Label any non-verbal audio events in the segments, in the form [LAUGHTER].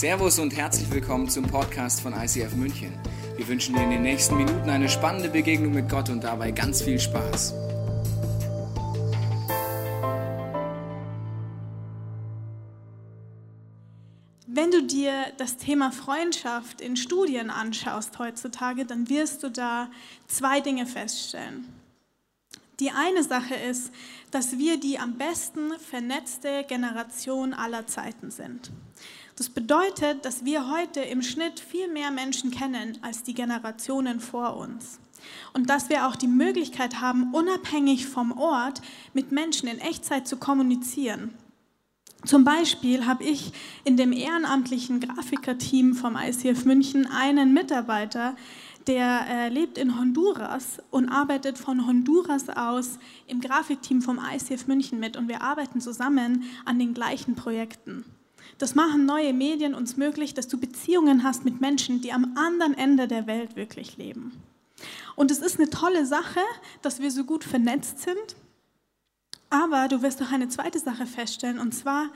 Servus und herzlich willkommen zum Podcast von ICF München. Wir wünschen dir in den nächsten Minuten eine spannende Begegnung mit Gott und dabei ganz viel Spaß. Wenn du dir das Thema Freundschaft in Studien anschaust heutzutage, dann wirst du da zwei Dinge feststellen. Die eine Sache ist, dass wir die am besten vernetzte Generation aller Zeiten sind. Das bedeutet, dass wir heute im Schnitt viel mehr Menschen kennen als die Generationen vor uns. Und dass wir auch die Möglichkeit haben, unabhängig vom Ort mit Menschen in Echtzeit zu kommunizieren. Zum Beispiel habe ich in dem ehrenamtlichen Grafikerteam vom ICF München einen Mitarbeiter, der äh, lebt in Honduras und arbeitet von Honduras aus im Grafikteam vom ICF München mit und wir arbeiten zusammen an den gleichen Projekten. Das machen neue Medien uns möglich, dass du Beziehungen hast mit Menschen, die am anderen Ende der Welt wirklich leben. Und es ist eine tolle Sache, dass wir so gut vernetzt sind. Aber du wirst doch eine zweite Sache feststellen, und zwar,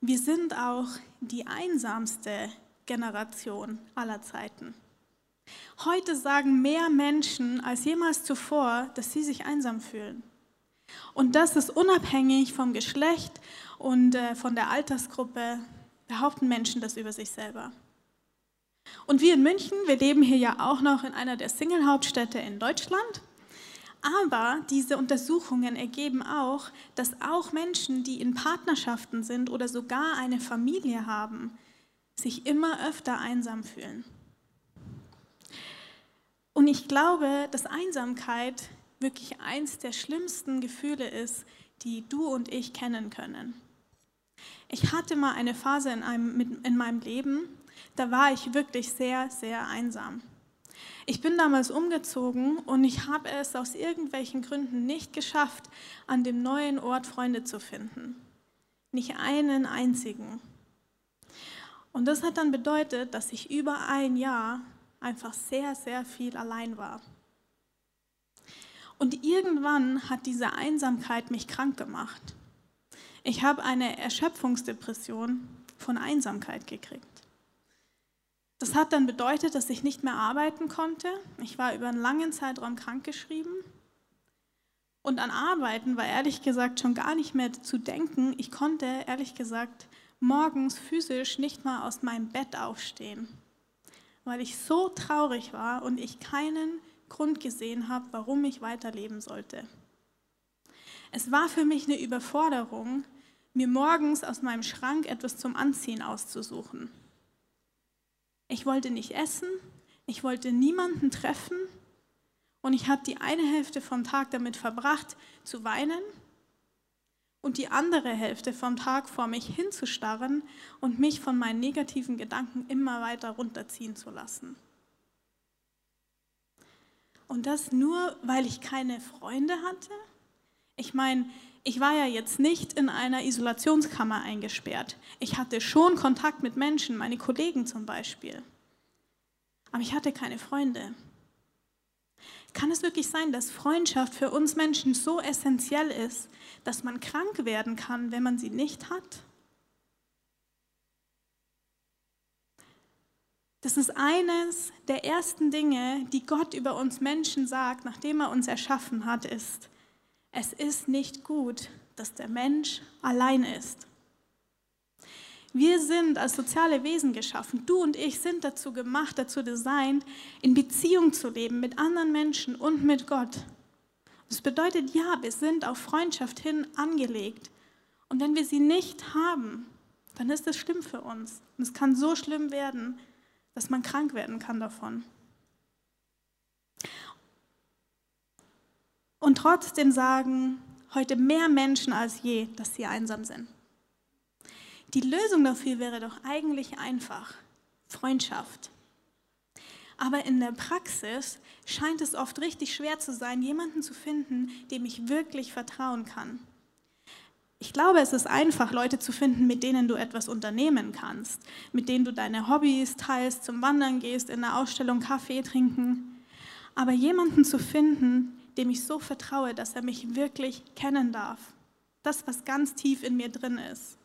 wir sind auch die einsamste Generation aller Zeiten. Heute sagen mehr Menschen als jemals zuvor, dass sie sich einsam fühlen. Und das ist unabhängig vom Geschlecht und äh, von der Altersgruppe, behaupten Menschen das über sich selber. Und wir in München, wir leben hier ja auch noch in einer der Single-Hauptstädte in Deutschland. Aber diese Untersuchungen ergeben auch, dass auch Menschen, die in Partnerschaften sind oder sogar eine Familie haben, sich immer öfter einsam fühlen. Und ich glaube, dass Einsamkeit wirklich eins der schlimmsten Gefühle ist, die du und ich kennen können. Ich hatte mal eine Phase in, einem, in meinem Leben, da war ich wirklich sehr, sehr einsam. Ich bin damals umgezogen und ich habe es aus irgendwelchen Gründen nicht geschafft, an dem neuen Ort Freunde zu finden. Nicht einen einzigen. Und das hat dann bedeutet, dass ich über ein Jahr einfach sehr, sehr viel allein war. Und irgendwann hat diese Einsamkeit mich krank gemacht. Ich habe eine Erschöpfungsdepression von Einsamkeit gekriegt. Das hat dann bedeutet, dass ich nicht mehr arbeiten konnte. Ich war über einen langen Zeitraum krankgeschrieben. Und an Arbeiten war ehrlich gesagt schon gar nicht mehr zu denken. Ich konnte ehrlich gesagt morgens physisch nicht mal aus meinem Bett aufstehen weil ich so traurig war und ich keinen Grund gesehen habe, warum ich weiterleben sollte. Es war für mich eine Überforderung, mir morgens aus meinem Schrank etwas zum Anziehen auszusuchen. Ich wollte nicht essen, ich wollte niemanden treffen und ich habe die eine Hälfte vom Tag damit verbracht zu weinen und die andere Hälfte vom Tag vor mich hinzustarren und mich von meinen negativen Gedanken immer weiter runterziehen zu lassen. Und das nur, weil ich keine Freunde hatte? Ich meine, ich war ja jetzt nicht in einer Isolationskammer eingesperrt. Ich hatte schon Kontakt mit Menschen, meine Kollegen zum Beispiel. Aber ich hatte keine Freunde. Kann es wirklich sein, dass Freundschaft für uns Menschen so essentiell ist, dass man krank werden kann, wenn man sie nicht hat? Das ist eines der ersten Dinge, die Gott über uns Menschen sagt, nachdem er uns erschaffen hat, ist, es ist nicht gut, dass der Mensch allein ist. Wir sind als soziale Wesen geschaffen. Du und ich sind dazu gemacht, dazu designt, in Beziehung zu leben mit anderen Menschen und mit Gott. Das bedeutet, ja, wir sind auf Freundschaft hin angelegt. Und wenn wir sie nicht haben, dann ist das schlimm für uns. Und es kann so schlimm werden, dass man krank werden kann davon. Und trotzdem sagen heute mehr Menschen als je, dass sie einsam sind. Die Lösung dafür wäre doch eigentlich einfach. Freundschaft. Aber in der Praxis scheint es oft richtig schwer zu sein, jemanden zu finden, dem ich wirklich vertrauen kann. Ich glaube, es ist einfach, Leute zu finden, mit denen du etwas unternehmen kannst, mit denen du deine Hobbys teilst, zum Wandern gehst, in einer Ausstellung Kaffee trinken. Aber jemanden zu finden, dem ich so vertraue, dass er mich wirklich kennen darf. Das, was ganz tief in mir drin ist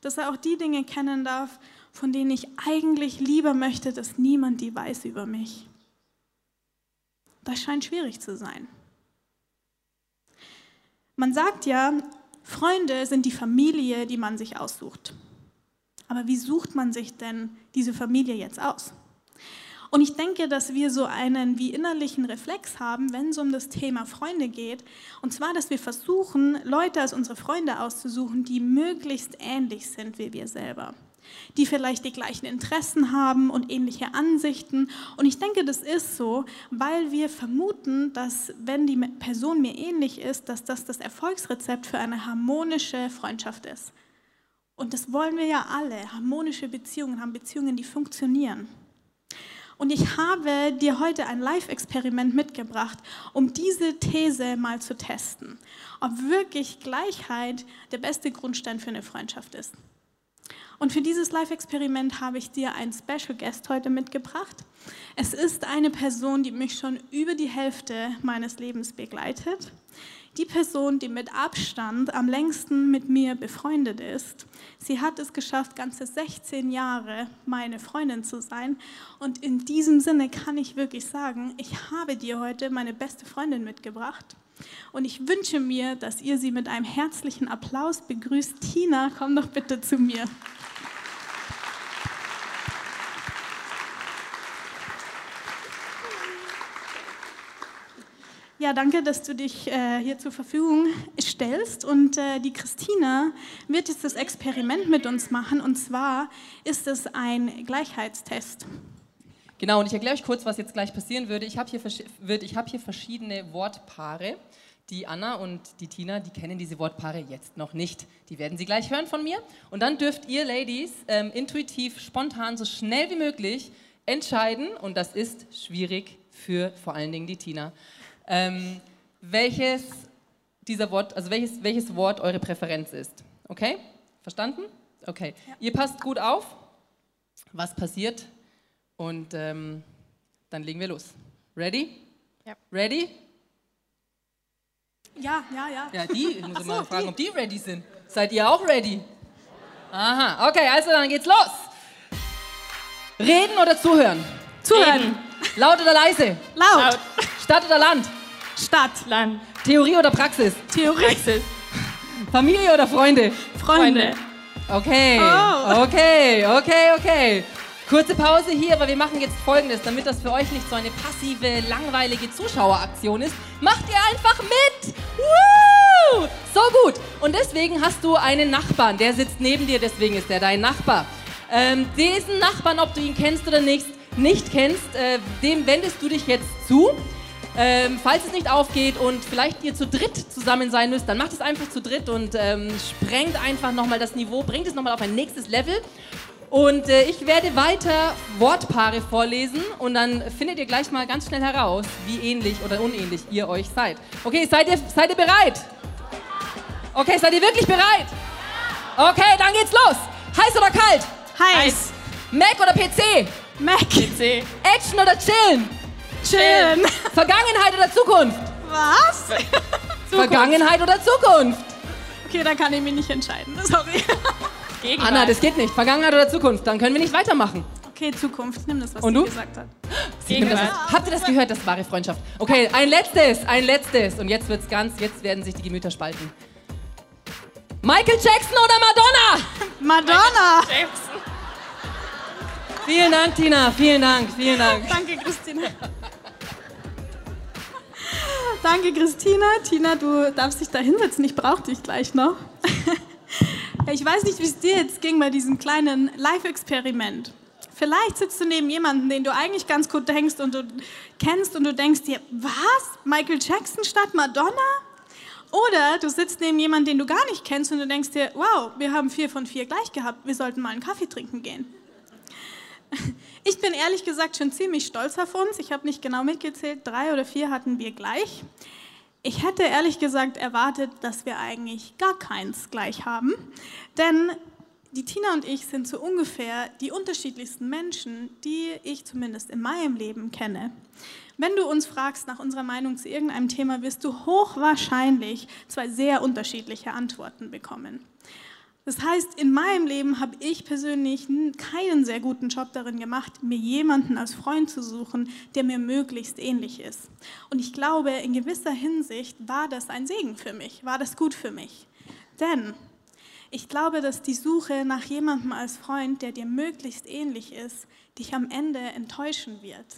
dass er auch die Dinge kennen darf, von denen ich eigentlich lieber möchte, dass niemand die weiß über mich. Das scheint schwierig zu sein. Man sagt ja, Freunde sind die Familie, die man sich aussucht. Aber wie sucht man sich denn diese Familie jetzt aus? Und ich denke, dass wir so einen wie innerlichen Reflex haben, wenn es um das Thema Freunde geht. Und zwar, dass wir versuchen, Leute als unsere Freunde auszusuchen, die möglichst ähnlich sind wie wir selber. Die vielleicht die gleichen Interessen haben und ähnliche Ansichten. Und ich denke, das ist so, weil wir vermuten, dass wenn die Person mir ähnlich ist, dass das das Erfolgsrezept für eine harmonische Freundschaft ist. Und das wollen wir ja alle. Harmonische Beziehungen haben Beziehungen, die funktionieren. Und ich habe dir heute ein Live-Experiment mitgebracht, um diese These mal zu testen, ob wirklich Gleichheit der beste Grundstein für eine Freundschaft ist. Und für dieses Live-Experiment habe ich dir einen Special Guest heute mitgebracht. Es ist eine Person, die mich schon über die Hälfte meines Lebens begleitet die Person, die mit Abstand am längsten mit mir befreundet ist. Sie hat es geschafft, ganze 16 Jahre meine Freundin zu sein. Und in diesem Sinne kann ich wirklich sagen, ich habe dir heute meine beste Freundin mitgebracht. Und ich wünsche mir, dass ihr sie mit einem herzlichen Applaus begrüßt. Tina, komm doch bitte zu mir. Ja, danke, dass du dich äh, hier zur Verfügung stellst. Und äh, die Christina wird jetzt das Experiment mit uns machen. Und zwar ist es ein Gleichheitstest. Genau, und ich erkläre euch kurz, was jetzt gleich passieren würde. Ich habe hier, hab hier verschiedene Wortpaare. Die Anna und die Tina, die kennen diese Wortpaare jetzt noch nicht. Die werden sie gleich hören von mir. Und dann dürft ihr Ladies ähm, intuitiv, spontan, so schnell wie möglich entscheiden. Und das ist schwierig für vor allen Dingen die Tina ähm, welches dieser Wort, also welches, welches Wort eure Präferenz ist. Okay? Verstanden? Okay. Ja. Ihr passt gut auf, was passiert und ähm, dann legen wir los. Ready? Ja. Ready? Ja, ja, ja. Ja, die, ich muss so, mal fragen, die. ob die ready sind. Seid ihr auch ready? Aha, okay, also dann geht's los. Reden oder zuhören? Zuhören. Reden. Laut oder leise? Laut. Laut. Stadt oder Land? Stadt. Land. Theorie oder Praxis? Theorie. Praxis. Familie oder Freunde? Freunde. Okay, oh. okay, okay, okay. Kurze Pause hier, weil wir machen jetzt folgendes, damit das für euch nicht so eine passive, langweilige Zuschaueraktion ist. Macht ihr einfach mit! Woo! So gut. Und deswegen hast du einen Nachbarn, der sitzt neben dir, deswegen ist er dein Nachbar. Ähm, diesen Nachbarn, ob du ihn kennst oder nicht, nicht kennst, äh, dem wendest du dich jetzt zu. Ähm, falls es nicht aufgeht und vielleicht ihr zu dritt zusammen sein müsst, dann macht es einfach zu dritt und ähm, sprengt einfach nochmal das Niveau, bringt es nochmal auf ein nächstes Level. Und äh, ich werde weiter Wortpaare vorlesen und dann findet ihr gleich mal ganz schnell heraus, wie ähnlich oder unähnlich ihr euch seid. Okay, seid ihr, seid ihr bereit? Okay, seid ihr wirklich bereit? Okay, dann geht's los. Heiß oder kalt? Heiß. Mac oder PC? Mac. PC. Action oder chillen? Chillen. Vergangenheit oder Zukunft? Was? [LAUGHS] Vergangenheit oder Zukunft? Okay, da kann ich mich nicht entscheiden. [LAUGHS] Sorry. Gegenwart. Anna, das geht nicht. Vergangenheit oder Zukunft? Dann können wir nicht weitermachen. Okay, Zukunft. Nimm das, was Und du du gesagt hast. Das, habt ihr das gehört? Das ist wahre Freundschaft. Okay, ein letztes, ein letztes. Und jetzt wird's ganz, jetzt werden sich die Gemüter spalten. Michael Jackson oder Madonna? Madonna. Vielen Dank, Tina. Vielen Dank, vielen Dank. Danke, Christina. Danke, Christina. Tina, du darfst dich da hinsetzen. Ich brauche dich gleich noch. [LAUGHS] Ich weiß nicht, wie es dir jetzt ging bei diesem kleinen Live-Experiment. Vielleicht sitzt du neben jemandem, den du eigentlich ganz gut denkst und du kennst und du denkst dir, was? Michael Jackson statt Madonna? Oder du sitzt neben jemandem, den du gar nicht kennst und du denkst dir, wow, wir haben vier von vier gleich gehabt, wir sollten mal einen Kaffee trinken gehen. [LAUGHS] Ich bin ehrlich gesagt schon ziemlich stolz auf uns. Ich habe nicht genau mitgezählt, drei oder vier hatten wir gleich. Ich hätte ehrlich gesagt erwartet, dass wir eigentlich gar keins gleich haben. Denn die Tina und ich sind so ungefähr die unterschiedlichsten Menschen, die ich zumindest in meinem Leben kenne. Wenn du uns fragst nach unserer Meinung zu irgendeinem Thema, wirst du hochwahrscheinlich zwei sehr unterschiedliche Antworten bekommen. Das heißt, in meinem Leben habe ich persönlich keinen sehr guten Job darin gemacht, mir jemanden als Freund zu suchen, der mir möglichst ähnlich ist. Und ich glaube, in gewisser Hinsicht war das ein Segen für mich, war das gut für mich. Denn ich glaube, dass die Suche nach jemandem als Freund, der dir möglichst ähnlich ist, dich am Ende enttäuschen wird.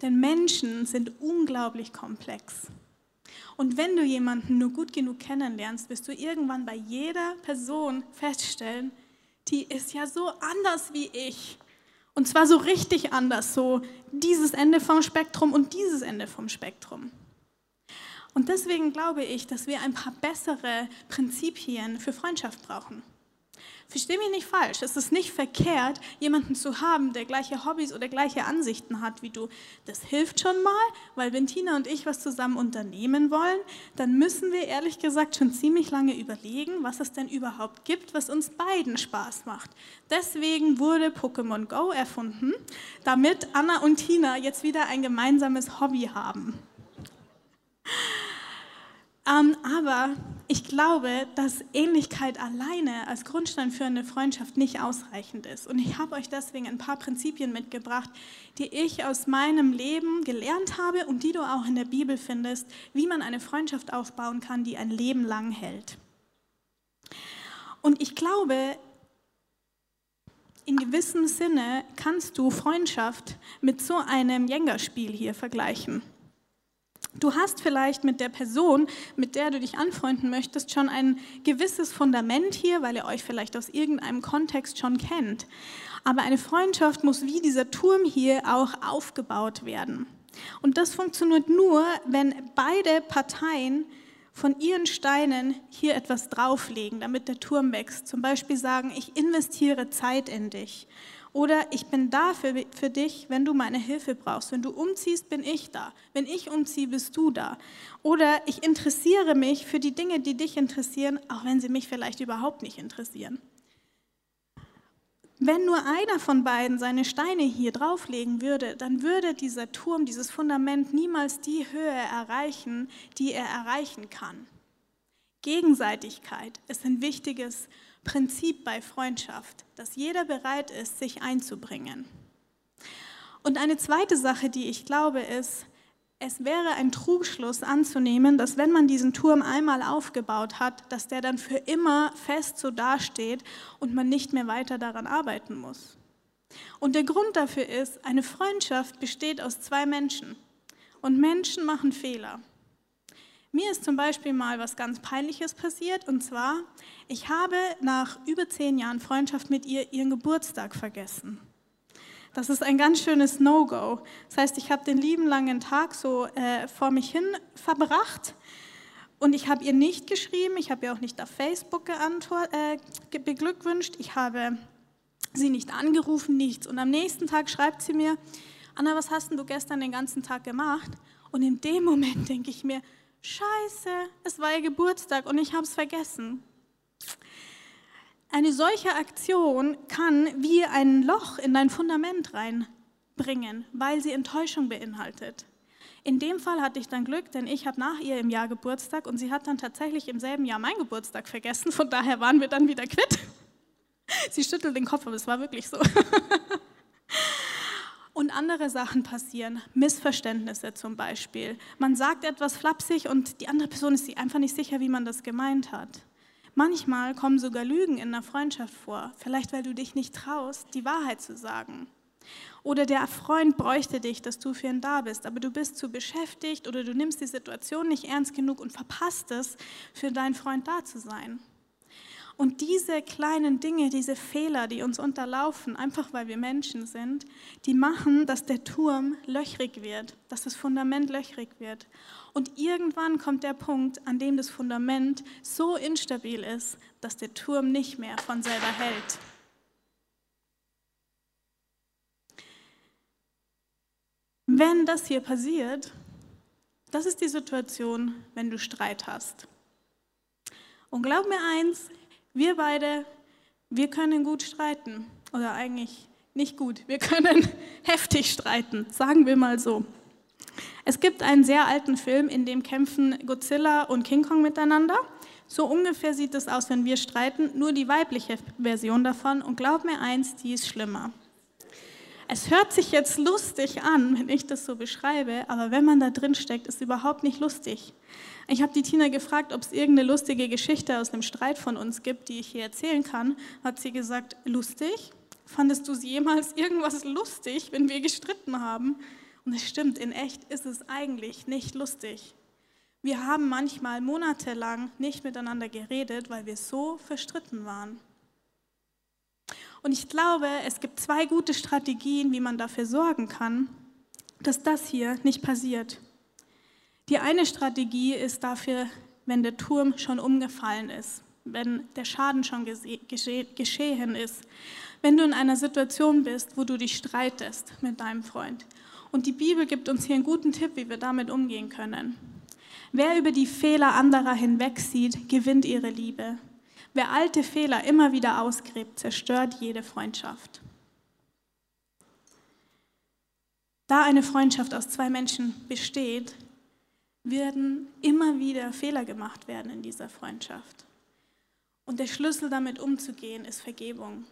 Denn Menschen sind unglaublich komplex. Und wenn du jemanden nur gut genug kennenlernst, wirst du irgendwann bei jeder Person feststellen, die ist ja so anders wie ich. Und zwar so richtig anders, so dieses Ende vom Spektrum und dieses Ende vom Spektrum. Und deswegen glaube ich, dass wir ein paar bessere Prinzipien für Freundschaft brauchen. Versteh mich nicht falsch, es ist nicht verkehrt, jemanden zu haben, der gleiche Hobbys oder gleiche Ansichten hat wie du. Das hilft schon mal, weil wenn Tina und ich was zusammen unternehmen wollen, dann müssen wir ehrlich gesagt schon ziemlich lange überlegen, was es denn überhaupt gibt, was uns beiden Spaß macht. Deswegen wurde Pokémon Go erfunden, damit Anna und Tina jetzt wieder ein gemeinsames Hobby haben. Ähm, aber ich glaube, dass Ähnlichkeit alleine als Grundstein für eine Freundschaft nicht ausreichend ist. Und ich habe euch deswegen ein paar Prinzipien mitgebracht, die ich aus meinem Leben gelernt habe und die du auch in der Bibel findest, wie man eine Freundschaft aufbauen kann, die ein Leben lang hält. Und ich glaube, in gewissem Sinne kannst du Freundschaft mit so einem Jenga-Spiel hier vergleichen. Du hast vielleicht mit der Person, mit der du dich anfreunden möchtest, schon ein gewisses Fundament hier, weil ihr euch vielleicht aus irgendeinem Kontext schon kennt. Aber eine Freundschaft muss wie dieser Turm hier auch aufgebaut werden. Und das funktioniert nur, wenn beide Parteien von ihren Steinen hier etwas drauflegen, damit der Turm wächst. Zum Beispiel sagen, ich investiere Zeit in dich oder ich bin da für, für dich, wenn du meine Hilfe brauchst. Wenn du umziehst, bin ich da. Wenn ich umziehe, bist du da. Oder ich interessiere mich für die Dinge, die dich interessieren, auch wenn sie mich vielleicht überhaupt nicht interessieren. Wenn nur einer von beiden seine Steine hier drauflegen würde, dann würde dieser Turm, dieses Fundament niemals die Höhe erreichen, die er erreichen kann. Gegenseitigkeit ist ein wichtiges Prinzip bei Freundschaft, dass jeder bereit ist, sich einzubringen. Und eine zweite Sache, die ich glaube, ist, es wäre ein Trugschluss anzunehmen, dass wenn man diesen Turm einmal aufgebaut hat, dass der dann für immer fest so dasteht und man nicht mehr weiter daran arbeiten muss. Und der Grund dafür ist, eine Freundschaft besteht aus zwei Menschen. Und Menschen machen Fehler. Mir ist zum Beispiel mal was ganz Peinliches passiert und zwar, ich habe nach über zehn Jahren Freundschaft mit ihr ihren Geburtstag vergessen. Das ist ein ganz schönes No-Go. Das heißt, ich habe den lieben langen Tag so äh, vor mich hin verbracht und ich habe ihr nicht geschrieben, ich habe ihr auch nicht auf Facebook äh, beglückwünscht, ich habe sie nicht angerufen, nichts. Und am nächsten Tag schreibt sie mir, Anna, was hast denn du gestern den ganzen Tag gemacht? Und in dem Moment denke ich mir, Scheiße, es war ihr Geburtstag und ich habe es vergessen. Eine solche Aktion kann wie ein Loch in dein Fundament reinbringen, weil sie Enttäuschung beinhaltet. In dem Fall hatte ich dann Glück, denn ich habe nach ihr im Jahr Geburtstag und sie hat dann tatsächlich im selben Jahr meinen Geburtstag vergessen. Von daher waren wir dann wieder quitt. [LAUGHS] Sie schüttelt den Kopf, aber es war wirklich so. [LAUGHS] Andere Sachen passieren, Missverständnisse zum Beispiel. Man sagt etwas flapsig und die andere Person ist sich einfach nicht sicher, wie man das gemeint hat. Manchmal kommen sogar Lügen in einer Freundschaft vor, vielleicht weil du dich nicht traust, die Wahrheit zu sagen. Oder der Freund bräuchte dich, dass du für ihn da bist, aber du bist zu beschäftigt oder du nimmst die Situation nicht ernst genug und verpasst es, für deinen Freund da zu sein. Und diese kleinen Dinge, diese Fehler, die uns unterlaufen, einfach weil wir Menschen sind, die machen, dass der Turm löchrig wird, dass das Fundament löchrig wird. Und irgendwann kommt der Punkt, an dem das Fundament so instabil ist, dass der Turm nicht mehr von selber hält. Wenn das hier passiert, das ist die Situation, wenn du Streit hast. Und glaub mir eins, wir beide, wir können gut streiten. Oder eigentlich nicht gut. Wir können [LAUGHS] heftig streiten, sagen wir mal so. Es gibt einen sehr alten Film, in dem kämpfen Godzilla und King Kong miteinander. So ungefähr sieht es aus, wenn wir streiten, nur die weibliche Version davon. Und glaub mir eins, die ist schlimmer. Es hört sich jetzt lustig an, wenn ich das so beschreibe, aber wenn man da drin steckt, ist es überhaupt nicht lustig. Ich habe die Tina gefragt, ob es irgendeine lustige Geschichte aus einem Streit von uns gibt, die ich hier erzählen kann. Hat sie gesagt, lustig? Fandest du jemals [LAUGHS] irgendwas lustig, wenn wir gestritten haben? Und es stimmt, in echt ist es eigentlich nicht lustig. Wir haben manchmal monatelang nicht miteinander geredet, weil wir so verstritten waren. Und ich glaube, es gibt zwei gute Strategien, wie man dafür sorgen kann, dass das hier nicht passiert. Die eine Strategie ist dafür, wenn der Turm schon umgefallen ist, wenn der Schaden schon geschehen ist, wenn du in einer Situation bist, wo du dich streitest mit deinem Freund. Und die Bibel gibt uns hier einen guten Tipp, wie wir damit umgehen können. Wer über die Fehler anderer hinwegsieht, gewinnt ihre Liebe. Wer alte Fehler immer wieder ausgräbt, zerstört jede Freundschaft. Da eine Freundschaft aus zwei Menschen besteht, werden immer wieder Fehler gemacht werden in dieser Freundschaft. Und der Schlüssel damit umzugehen ist Vergebung.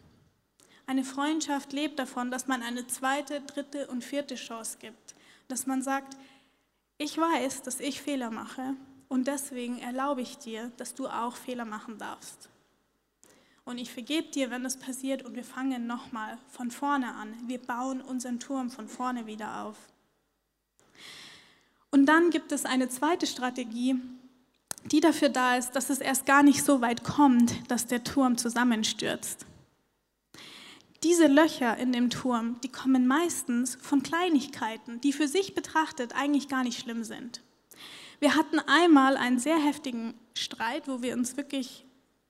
Eine Freundschaft lebt davon, dass man eine zweite, dritte und vierte Chance gibt. Dass man sagt, ich weiß, dass ich Fehler mache und deswegen erlaube ich dir, dass du auch Fehler machen darfst. Und ich vergebe dir, wenn das passiert und wir fangen nochmal von vorne an. Wir bauen unseren Turm von vorne wieder auf. Und dann gibt es eine zweite Strategie, die dafür da ist, dass es erst gar nicht so weit kommt, dass der Turm zusammenstürzt. Diese Löcher in dem Turm, die kommen meistens von Kleinigkeiten, die für sich betrachtet eigentlich gar nicht schlimm sind. Wir hatten einmal einen sehr heftigen Streit, wo wir uns wirklich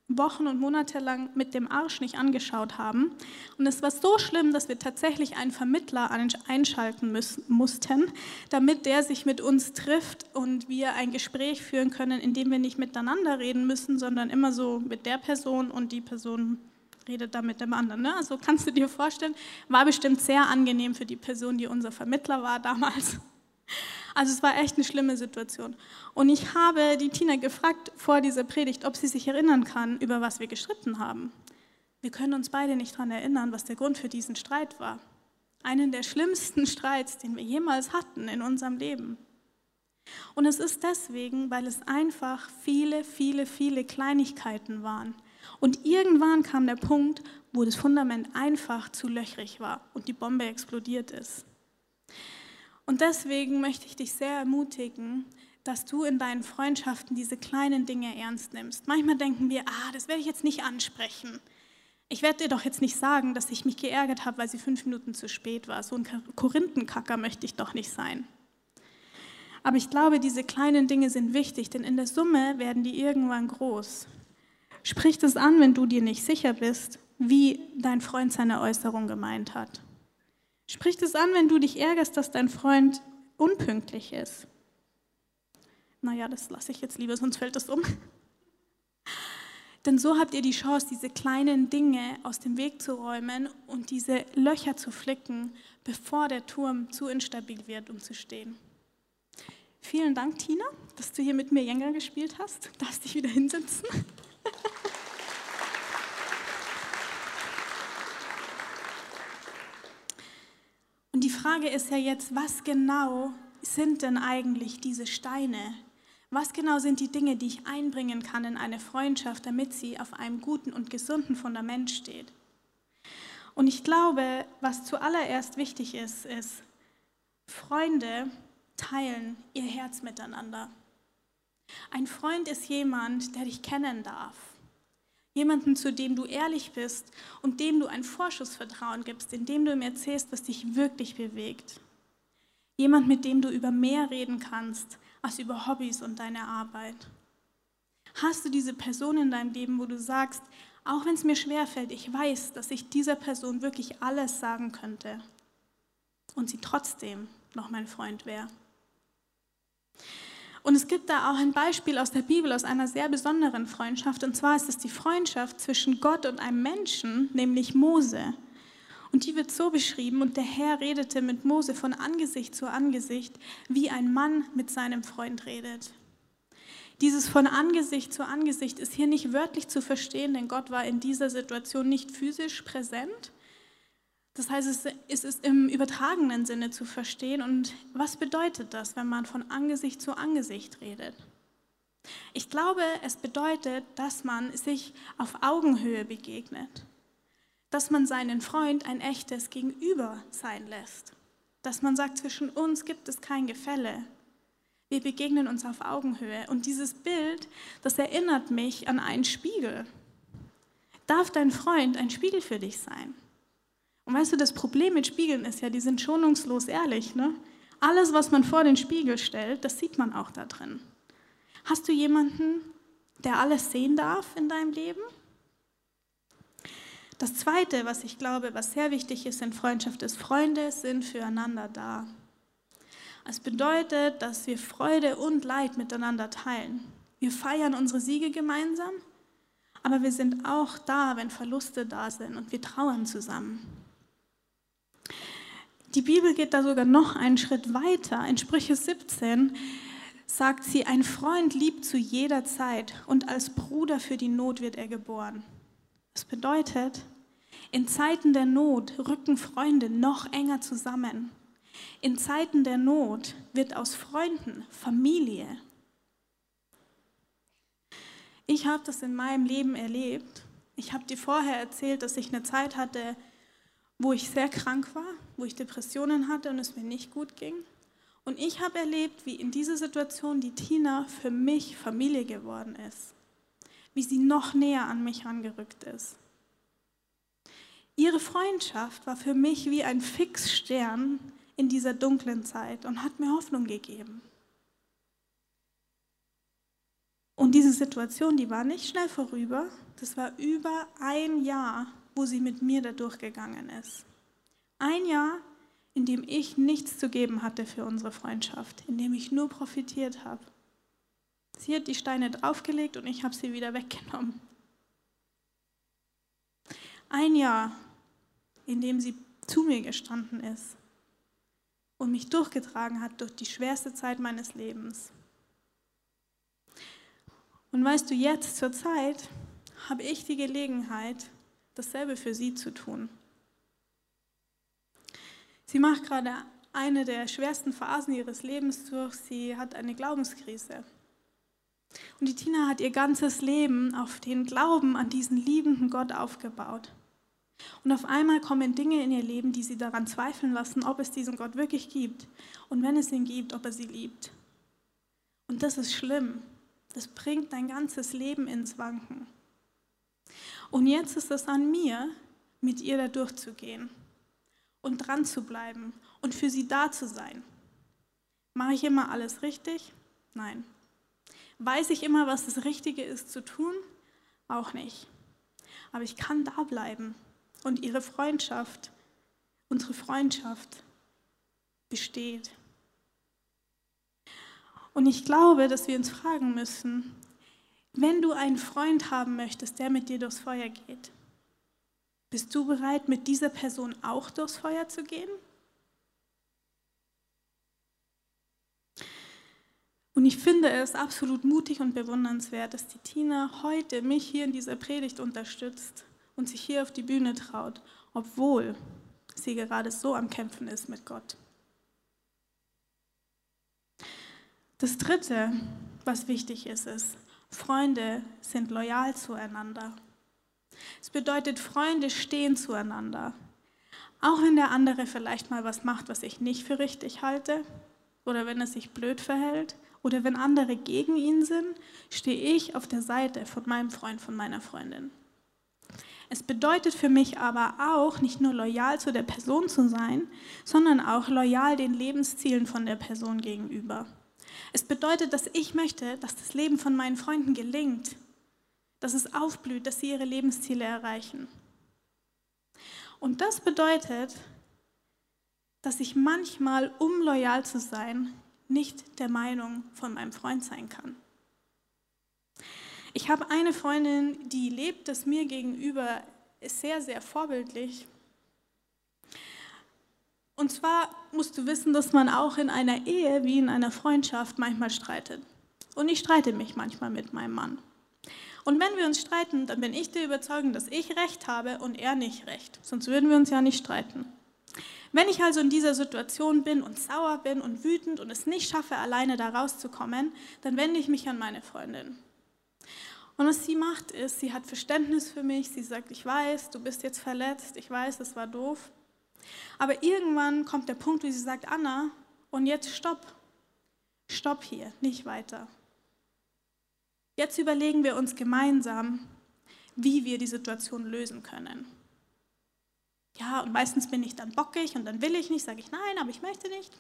Wochen und Monate lang mit dem Arsch nicht angeschaut haben. Und es war so schlimm, dass wir tatsächlich einen Vermittler einschalten müssen, mussten, damit der sich mit uns trifft und wir ein Gespräch führen können, in dem wir nicht miteinander reden müssen, sondern immer so mit der Person und die Person redet da mit dem anderen. Ne? Also kannst du dir vorstellen, war bestimmt sehr angenehm für die Person, die unser Vermittler war damals. Also es war echt eine schlimme Situation. Und ich habe die Tina gefragt vor dieser Predigt, ob sie sich erinnern kann, über was wir gestritten haben. Wir können uns beide nicht daran erinnern, was der Grund für diesen Streit war. Einen der schlimmsten Streits, den wir jemals hatten in unserem Leben. Und es ist deswegen, weil es einfach viele, viele, viele Kleinigkeiten waren, und irgendwann kam der Punkt, wo das Fundament einfach zu löchrig war und die Bombe explodiert ist. Und deswegen möchte ich dich sehr ermutigen, dass du in deinen Freundschaften diese kleinen Dinge ernst nimmst. Manchmal denken wir, ah, das werde ich jetzt nicht ansprechen. Ich werde dir doch jetzt nicht sagen, dass ich mich geärgert habe, weil sie fünf Minuten zu spät war. So ein Korinthenkacker möchte ich doch nicht sein. Aber ich glaube, diese kleinen Dinge sind wichtig, denn in der Summe werden die irgendwann groß. Sprich das an, wenn du dir nicht sicher bist, wie dein Freund seine Äußerung gemeint hat. Sprich das an, wenn du dich ärgerst, dass dein Freund unpünktlich ist. Naja, das lasse ich jetzt lieber, sonst fällt das um. Denn so habt ihr die Chance, diese kleinen Dinge aus dem Weg zu räumen und diese Löcher zu flicken, bevor der Turm zu instabil wird, um zu stehen. Vielen Dank, Tina, dass du hier mit mir Jenga gespielt hast. Du darfst dich wieder hinsetzen. [LAUGHS] Und die Frage ist ja jetzt, was genau sind denn eigentlich diese Steine? Was genau sind die Dinge, die ich einbringen kann in eine Freundschaft, damit sie auf einem guten und gesunden Fundament steht? Und ich glaube, was zuallererst wichtig ist, ist, Freunde teilen ihr Herz miteinander. Ein Freund ist jemand, der dich kennen darf. Jemanden, zu dem du ehrlich bist und dem du ein Vorschussvertrauen gibst, indem du ihm erzählst, was dich wirklich bewegt. Jemand, mit dem du über mehr reden kannst als über Hobbys und deine Arbeit. Hast du diese Person in deinem Leben, wo du sagst, auch wenn es mir schwerfällt, ich weiß, dass ich dieser Person wirklich alles sagen könnte und sie trotzdem noch mein Freund wäre? Und es gibt da auch ein Beispiel aus der Bibel, aus einer sehr besonderen Freundschaft. Und zwar ist es die Freundschaft zwischen Gott und einem Menschen, nämlich Mose. Und die wird so beschrieben, und der Herr redete mit Mose von Angesicht zu Angesicht, wie ein Mann mit seinem Freund redet. Dieses von Angesicht zu Angesicht ist hier nicht wörtlich zu verstehen, denn Gott war in dieser Situation nicht physisch präsent. Das heißt, es ist im übertragenen Sinne zu verstehen. Und was bedeutet das, wenn man von Angesicht zu Angesicht redet? Ich glaube, es bedeutet, dass man sich auf Augenhöhe begegnet, dass man seinen Freund ein echtes Gegenüber sein lässt, dass man sagt, zwischen uns gibt es kein Gefälle. Wir begegnen uns auf Augenhöhe. Und dieses Bild, das erinnert mich an einen Spiegel. Darf dein Freund ein Spiegel für dich sein? Und weißt du, das Problem mit Spiegeln ist ja, die sind schonungslos ehrlich. Ne? Alles, was man vor den Spiegel stellt, das sieht man auch da drin. Hast du jemanden, der alles sehen darf in deinem Leben? Das Zweite, was ich glaube, was sehr wichtig ist in Freundschaft, ist, Freunde sind füreinander da. Es bedeutet, dass wir Freude und Leid miteinander teilen. Wir feiern unsere Siege gemeinsam, aber wir sind auch da, wenn Verluste da sind und wir trauern zusammen. Die Bibel geht da sogar noch einen Schritt weiter. In Sprüche 17 sagt sie, ein Freund liebt zu jeder Zeit und als Bruder für die Not wird er geboren. Das bedeutet, in Zeiten der Not rücken Freunde noch enger zusammen. In Zeiten der Not wird aus Freunden Familie. Ich habe das in meinem Leben erlebt. Ich habe dir vorher erzählt, dass ich eine Zeit hatte, wo ich sehr krank war, wo ich Depressionen hatte und es mir nicht gut ging. Und ich habe erlebt, wie in dieser Situation die Tina für mich Familie geworden ist, wie sie noch näher an mich angerückt ist. Ihre Freundschaft war für mich wie ein Fixstern in dieser dunklen Zeit und hat mir Hoffnung gegeben. Und diese Situation, die war nicht schnell vorüber. Das war über ein Jahr, wo sie mit mir da durchgegangen ist. Ein Jahr, in dem ich nichts zu geben hatte für unsere Freundschaft, in dem ich nur profitiert habe. Sie hat die Steine draufgelegt und ich habe sie wieder weggenommen. Ein Jahr, in dem sie zu mir gestanden ist und mich durchgetragen hat durch die schwerste Zeit meines Lebens. Und weißt du, jetzt zur Zeit habe ich die Gelegenheit, dasselbe für sie zu tun. Sie macht gerade eine der schwersten Phasen ihres Lebens durch. Sie hat eine Glaubenskrise. Und die Tina hat ihr ganzes Leben auf den Glauben an diesen liebenden Gott aufgebaut. Und auf einmal kommen Dinge in ihr Leben, die sie daran zweifeln lassen, ob es diesen Gott wirklich gibt. Und wenn es ihn gibt, ob er sie liebt. Und das ist schlimm. Das bringt dein ganzes Leben ins Wanken. Und jetzt ist es an mir, mit ihr da durchzugehen und dran zu bleiben und für sie da zu sein. Mache ich immer alles richtig? Nein. Weiß ich immer, was das Richtige ist zu tun? Auch nicht. Aber ich kann da bleiben und ihre Freundschaft, unsere Freundschaft besteht. Und ich glaube, dass wir uns fragen müssen, wenn du einen Freund haben möchtest, der mit dir durchs Feuer geht, bist du bereit, mit dieser Person auch durchs Feuer zu gehen? Und ich finde es absolut mutig und bewundernswert, dass die Tina heute mich hier in dieser Predigt unterstützt und sich hier auf die Bühne traut, obwohl sie gerade so am Kämpfen ist mit Gott. Das Dritte, was wichtig ist, ist, Freunde sind loyal zueinander. Es bedeutet, Freunde stehen zueinander. Auch wenn der andere vielleicht mal was macht, was ich nicht für richtig halte, oder wenn er sich blöd verhält, oder wenn andere gegen ihn sind, stehe ich auf der Seite von meinem Freund, von meiner Freundin. Es bedeutet für mich aber auch, nicht nur loyal zu der Person zu sein, sondern auch loyal den Lebenszielen von der Person gegenüber. Es bedeutet, dass ich möchte, dass das Leben von meinen Freunden gelingt, dass es aufblüht, dass sie ihre Lebensziele erreichen. Und das bedeutet, dass ich manchmal, um loyal zu sein, nicht der Meinung von meinem Freund sein kann. Ich habe eine Freundin, die lebt es mir gegenüber sehr, sehr vorbildlich. Und zwar musst du wissen, dass man auch in einer Ehe wie in einer Freundschaft manchmal streitet. Und ich streite mich manchmal mit meinem Mann. Und wenn wir uns streiten, dann bin ich der Überzeugung, dass ich recht habe und er nicht recht. Sonst würden wir uns ja nicht streiten. Wenn ich also in dieser Situation bin und sauer bin und wütend und es nicht schaffe, alleine da rauszukommen, dann wende ich mich an meine Freundin. Und was sie macht, ist, sie hat Verständnis für mich. Sie sagt, ich weiß, du bist jetzt verletzt. Ich weiß, es war doof. Aber irgendwann kommt der Punkt, wo sie sagt, Anna, und jetzt stopp. Stopp hier, nicht weiter. Jetzt überlegen wir uns gemeinsam, wie wir die Situation lösen können. Ja, und meistens bin ich dann bockig und dann will ich nicht, sage ich nein, aber ich möchte nicht.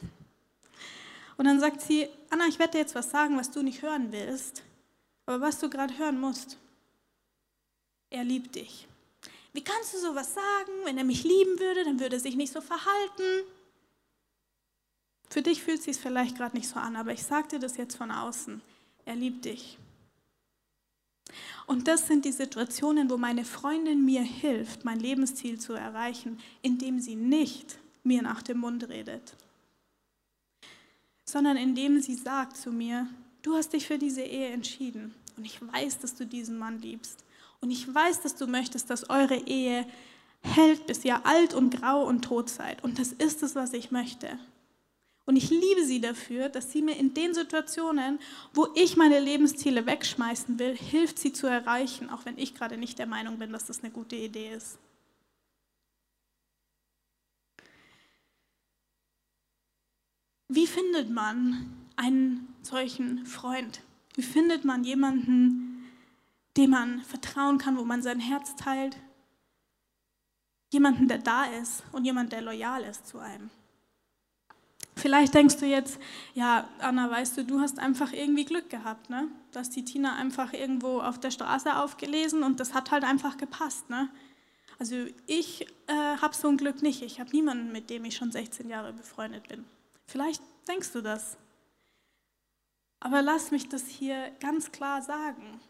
Und dann sagt sie, Anna, ich werde dir jetzt was sagen, was du nicht hören willst, aber was du gerade hören musst. Er liebt dich. Wie kannst du sowas sagen? Wenn er mich lieben würde, dann würde er sich nicht so verhalten. Für dich fühlt es sich vielleicht gerade nicht so an, aber ich sage dir das jetzt von außen. Er liebt dich. Und das sind die Situationen, wo meine Freundin mir hilft, mein Lebensziel zu erreichen, indem sie nicht mir nach dem Mund redet, sondern indem sie sagt zu mir, du hast dich für diese Ehe entschieden und ich weiß, dass du diesen Mann liebst und ich weiß, dass du möchtest, dass eure Ehe hält, bis ihr alt und grau und tot seid und das ist es, was ich möchte. Und ich liebe sie dafür, dass sie mir in den Situationen, wo ich meine Lebensziele wegschmeißen will, hilft, sie zu erreichen, auch wenn ich gerade nicht der Meinung bin, dass das eine gute Idee ist. Wie findet man einen solchen Freund? Wie findet man jemanden, dem man vertrauen kann, wo man sein Herz teilt? Jemanden, der da ist und jemand, der loyal ist zu einem. Vielleicht denkst du jetzt, ja, Anna, weißt du, du hast einfach irgendwie Glück gehabt, ne? Du hast die Tina einfach irgendwo auf der Straße aufgelesen und das hat halt einfach gepasst, ne? Also ich äh, habe so ein Glück nicht. Ich habe niemanden, mit dem ich schon 16 Jahre befreundet bin. Vielleicht denkst du das. Aber lass mich das hier ganz klar sagen.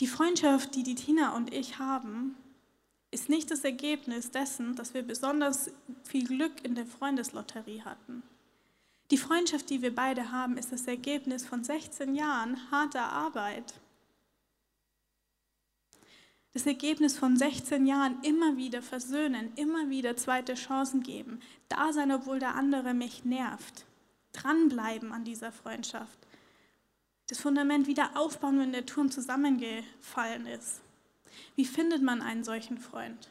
Die Freundschaft, die die Tina und ich haben, ist nicht das Ergebnis dessen, dass wir besonders viel Glück in der Freundeslotterie hatten. Die Freundschaft, die wir beide haben, ist das Ergebnis von 16 Jahren harter Arbeit. Das Ergebnis von 16 Jahren immer wieder versöhnen, immer wieder zweite Chancen geben, da sein, obwohl der andere mich nervt, dranbleiben an dieser Freundschaft, das Fundament wieder aufbauen, wenn der Turm zusammengefallen ist. Wie findet man einen solchen Freund?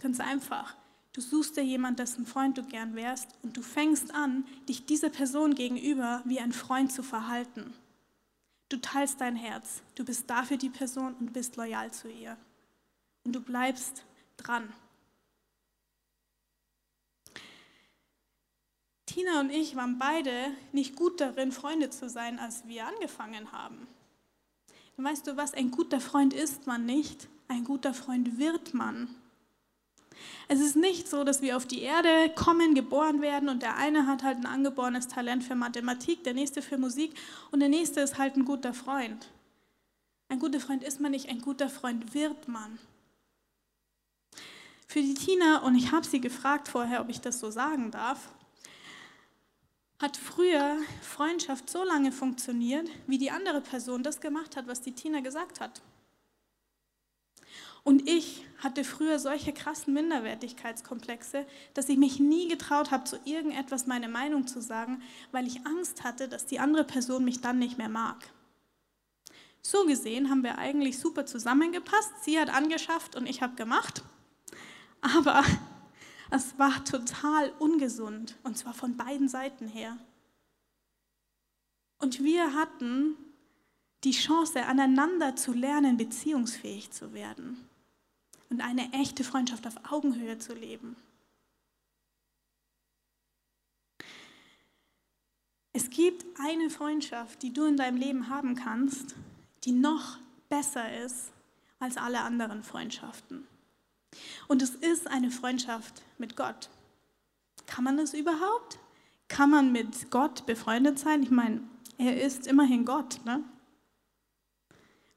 Ganz einfach. Du suchst dir jemanden, dessen Freund du gern wärst, und du fängst an, dich dieser Person gegenüber wie ein Freund zu verhalten. Du teilst dein Herz, du bist da für die Person und bist loyal zu ihr. Und du bleibst dran. Tina und ich waren beide nicht gut darin, Freunde zu sein, als wir angefangen haben. Und weißt du was, ein guter Freund ist man nicht, ein guter Freund wird man. Es ist nicht so, dass wir auf die Erde kommen, geboren werden und der eine hat halt ein angeborenes Talent für Mathematik, der nächste für Musik und der nächste ist halt ein guter Freund. Ein guter Freund ist man nicht, ein guter Freund wird man. Für die Tina, und ich habe sie gefragt vorher, ob ich das so sagen darf, hat früher Freundschaft so lange funktioniert, wie die andere Person das gemacht hat, was die Tina gesagt hat. Und ich hatte früher solche krassen Minderwertigkeitskomplexe, dass ich mich nie getraut habe, zu irgendetwas meine Meinung zu sagen, weil ich Angst hatte, dass die andere Person mich dann nicht mehr mag. So gesehen haben wir eigentlich super zusammengepasst. Sie hat angeschafft und ich habe gemacht. Aber es war total ungesund und zwar von beiden Seiten her. Und wir hatten die Chance, aneinander zu lernen, beziehungsfähig zu werden und eine echte Freundschaft auf Augenhöhe zu leben. Es gibt eine Freundschaft, die du in deinem Leben haben kannst, die noch besser ist als alle anderen Freundschaften. Und es ist eine Freundschaft mit Gott. Kann man das überhaupt? Kann man mit Gott befreundet sein? Ich meine, er ist immerhin Gott. Ne?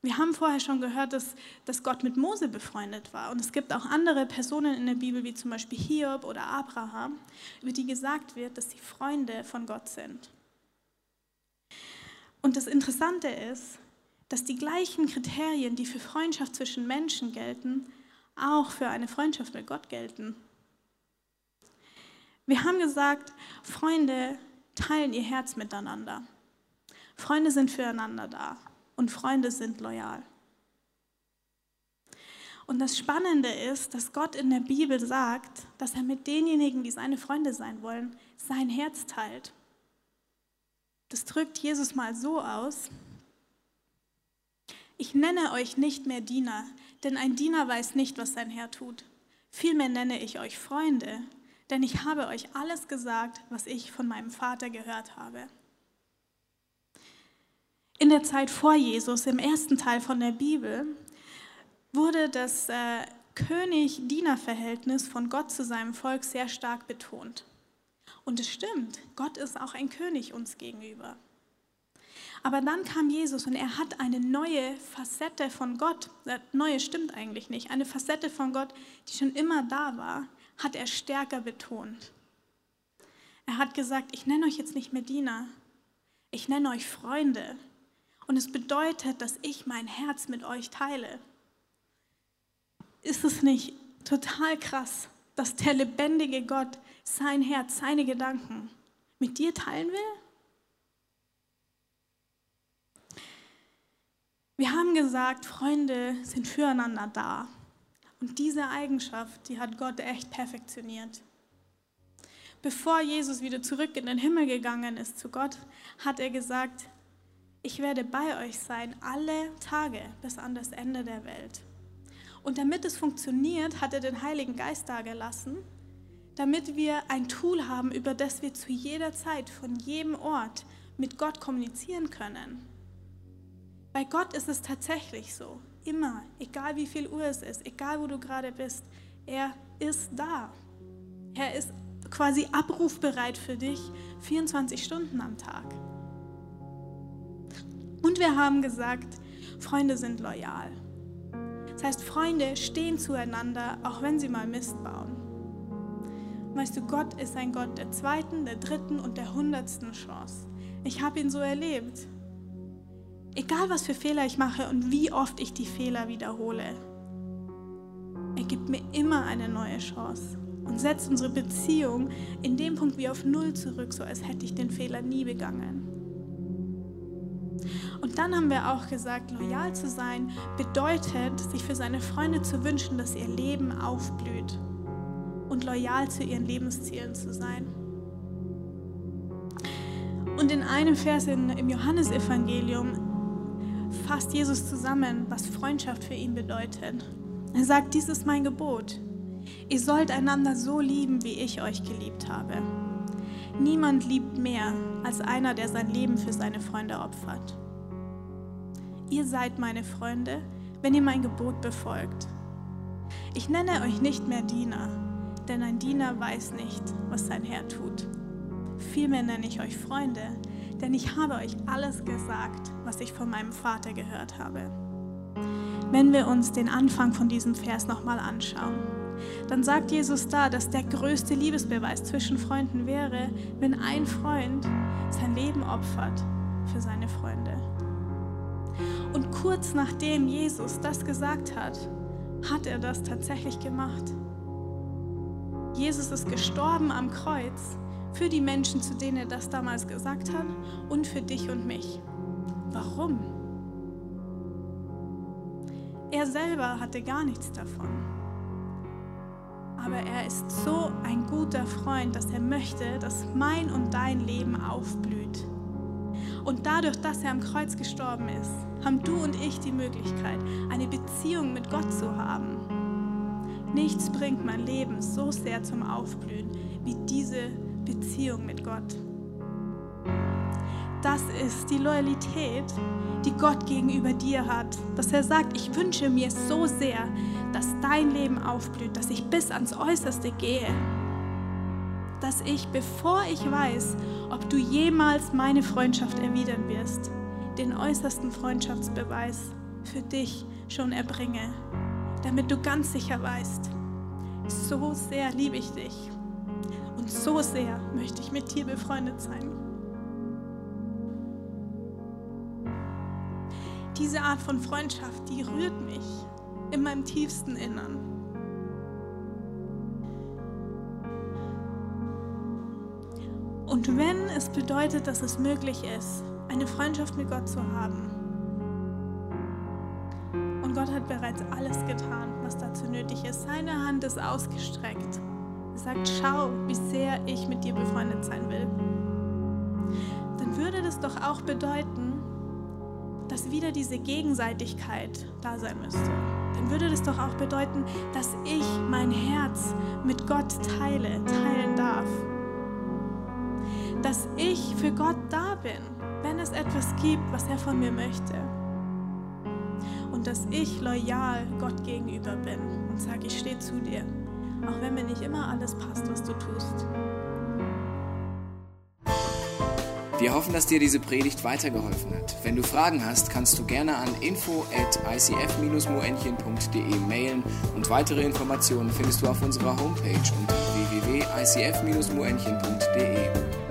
Wir haben vorher schon gehört, dass, dass Gott mit Mose befreundet war. Und es gibt auch andere Personen in der Bibel, wie zum Beispiel Hiob oder Abraham, über die gesagt wird, dass sie Freunde von Gott sind. Und das Interessante ist, dass die gleichen Kriterien, die für Freundschaft zwischen Menschen gelten, auch für eine Freundschaft mit Gott gelten. Wir haben gesagt, Freunde teilen ihr Herz miteinander. Freunde sind füreinander da und Freunde sind loyal. Und das Spannende ist, dass Gott in der Bibel sagt, dass er mit denjenigen, die seine Freunde sein wollen, sein Herz teilt. Das drückt Jesus mal so aus. Ich nenne euch nicht mehr Diener, denn ein Diener weiß nicht, was sein Herr tut. Vielmehr nenne ich euch Freunde, denn ich habe euch alles gesagt, was ich von meinem Vater gehört habe. In der Zeit vor Jesus, im ersten Teil von der Bibel, wurde das äh, König-Diener-Verhältnis von Gott zu seinem Volk sehr stark betont. Und es stimmt, Gott ist auch ein König uns gegenüber. Aber dann kam Jesus und er hat eine neue Facette von Gott, äh, neue stimmt eigentlich nicht, eine Facette von Gott, die schon immer da war, hat er stärker betont. Er hat gesagt, ich nenne euch jetzt nicht mehr Diener, ich nenne euch Freunde. Und es bedeutet, dass ich mein Herz mit euch teile. Ist es nicht total krass, dass der lebendige Gott sein Herz, seine Gedanken mit dir teilen will? Wir haben gesagt, Freunde sind füreinander da. Und diese Eigenschaft, die hat Gott echt perfektioniert. Bevor Jesus wieder zurück in den Himmel gegangen ist zu Gott, hat er gesagt, ich werde bei euch sein alle Tage bis an das Ende der Welt. Und damit es funktioniert, hat er den Heiligen Geist dagelassen, damit wir ein Tool haben, über das wir zu jeder Zeit, von jedem Ort mit Gott kommunizieren können. Bei Gott ist es tatsächlich so, immer, egal wie viel Uhr es ist, egal wo du gerade bist, er ist da. Er ist quasi abrufbereit für dich 24 Stunden am Tag. Und wir haben gesagt, Freunde sind loyal. Das heißt, Freunde stehen zueinander, auch wenn sie mal Mist bauen. weißt du, Gott ist ein Gott der zweiten, der dritten und der hundertsten Chance. Ich habe ihn so erlebt. Egal, was für Fehler ich mache und wie oft ich die Fehler wiederhole, er gibt mir immer eine neue Chance und setzt unsere Beziehung in dem Punkt wie auf Null zurück, so als hätte ich den Fehler nie begangen. Und dann haben wir auch gesagt, loyal zu sein bedeutet, sich für seine Freunde zu wünschen, dass ihr Leben aufblüht und loyal zu ihren Lebenszielen zu sein. Und in einem Vers in, im Johannesevangelium fasst Jesus zusammen, was Freundschaft für ihn bedeutet. Er sagt, dies ist mein Gebot. Ihr sollt einander so lieben, wie ich euch geliebt habe. Niemand liebt mehr als einer, der sein Leben für seine Freunde opfert. Ihr seid meine Freunde, wenn ihr mein Gebot befolgt. Ich nenne euch nicht mehr Diener, denn ein Diener weiß nicht, was sein Herr tut. Vielmehr nenne ich euch Freunde, denn ich habe euch alles gesagt, was ich von meinem Vater gehört habe. Wenn wir uns den Anfang von diesem Vers nochmal anschauen, dann sagt Jesus da, dass der größte Liebesbeweis zwischen Freunden wäre, wenn ein Freund sein Leben opfert für seine Freunde. Und kurz nachdem Jesus das gesagt hat, hat er das tatsächlich gemacht. Jesus ist gestorben am Kreuz für die Menschen, zu denen er das damals gesagt hat und für dich und mich. Warum? Er selber hatte gar nichts davon. Aber er ist so ein guter Freund, dass er möchte, dass mein und dein Leben aufblüht. Und dadurch, dass er am Kreuz gestorben ist, haben du und ich die Möglichkeit, eine Beziehung mit Gott zu haben. Nichts bringt mein Leben so sehr zum Aufblühen wie diese Beziehung mit Gott. Das ist die Loyalität, die Gott gegenüber dir hat. Dass er sagt, ich wünsche mir so sehr, dass dein Leben aufblüht, dass ich bis ans Äußerste gehe. Dass ich, bevor ich weiß, ob du jemals meine Freundschaft erwidern wirst, den äußersten Freundschaftsbeweis für dich schon erbringe, damit du ganz sicher weißt, so sehr liebe ich dich und so sehr möchte ich mit dir befreundet sein. Diese Art von Freundschaft, die rührt mich in meinem tiefsten Innern. Und wenn es bedeutet, dass es möglich ist, eine Freundschaft mit Gott zu haben, und Gott hat bereits alles getan, was dazu nötig ist, seine Hand ist ausgestreckt, sagt, schau, wie sehr ich mit dir befreundet sein will, dann würde das doch auch bedeuten, dass wieder diese Gegenseitigkeit da sein müsste. Dann würde das doch auch bedeuten, dass ich mein Herz mit Gott teile, teilen darf dass ich für Gott da bin, wenn es etwas gibt, was er von mir möchte. Und dass ich loyal Gott gegenüber bin und sage, ich stehe zu dir, auch wenn mir nicht immer alles passt, was du tust. Wir hoffen, dass dir diese Predigt weitergeholfen hat. Wenn du Fragen hast, kannst du gerne an info at icf-moenchen.de mailen und weitere Informationen findest du auf unserer Homepage unter www.icf-moenchen.de.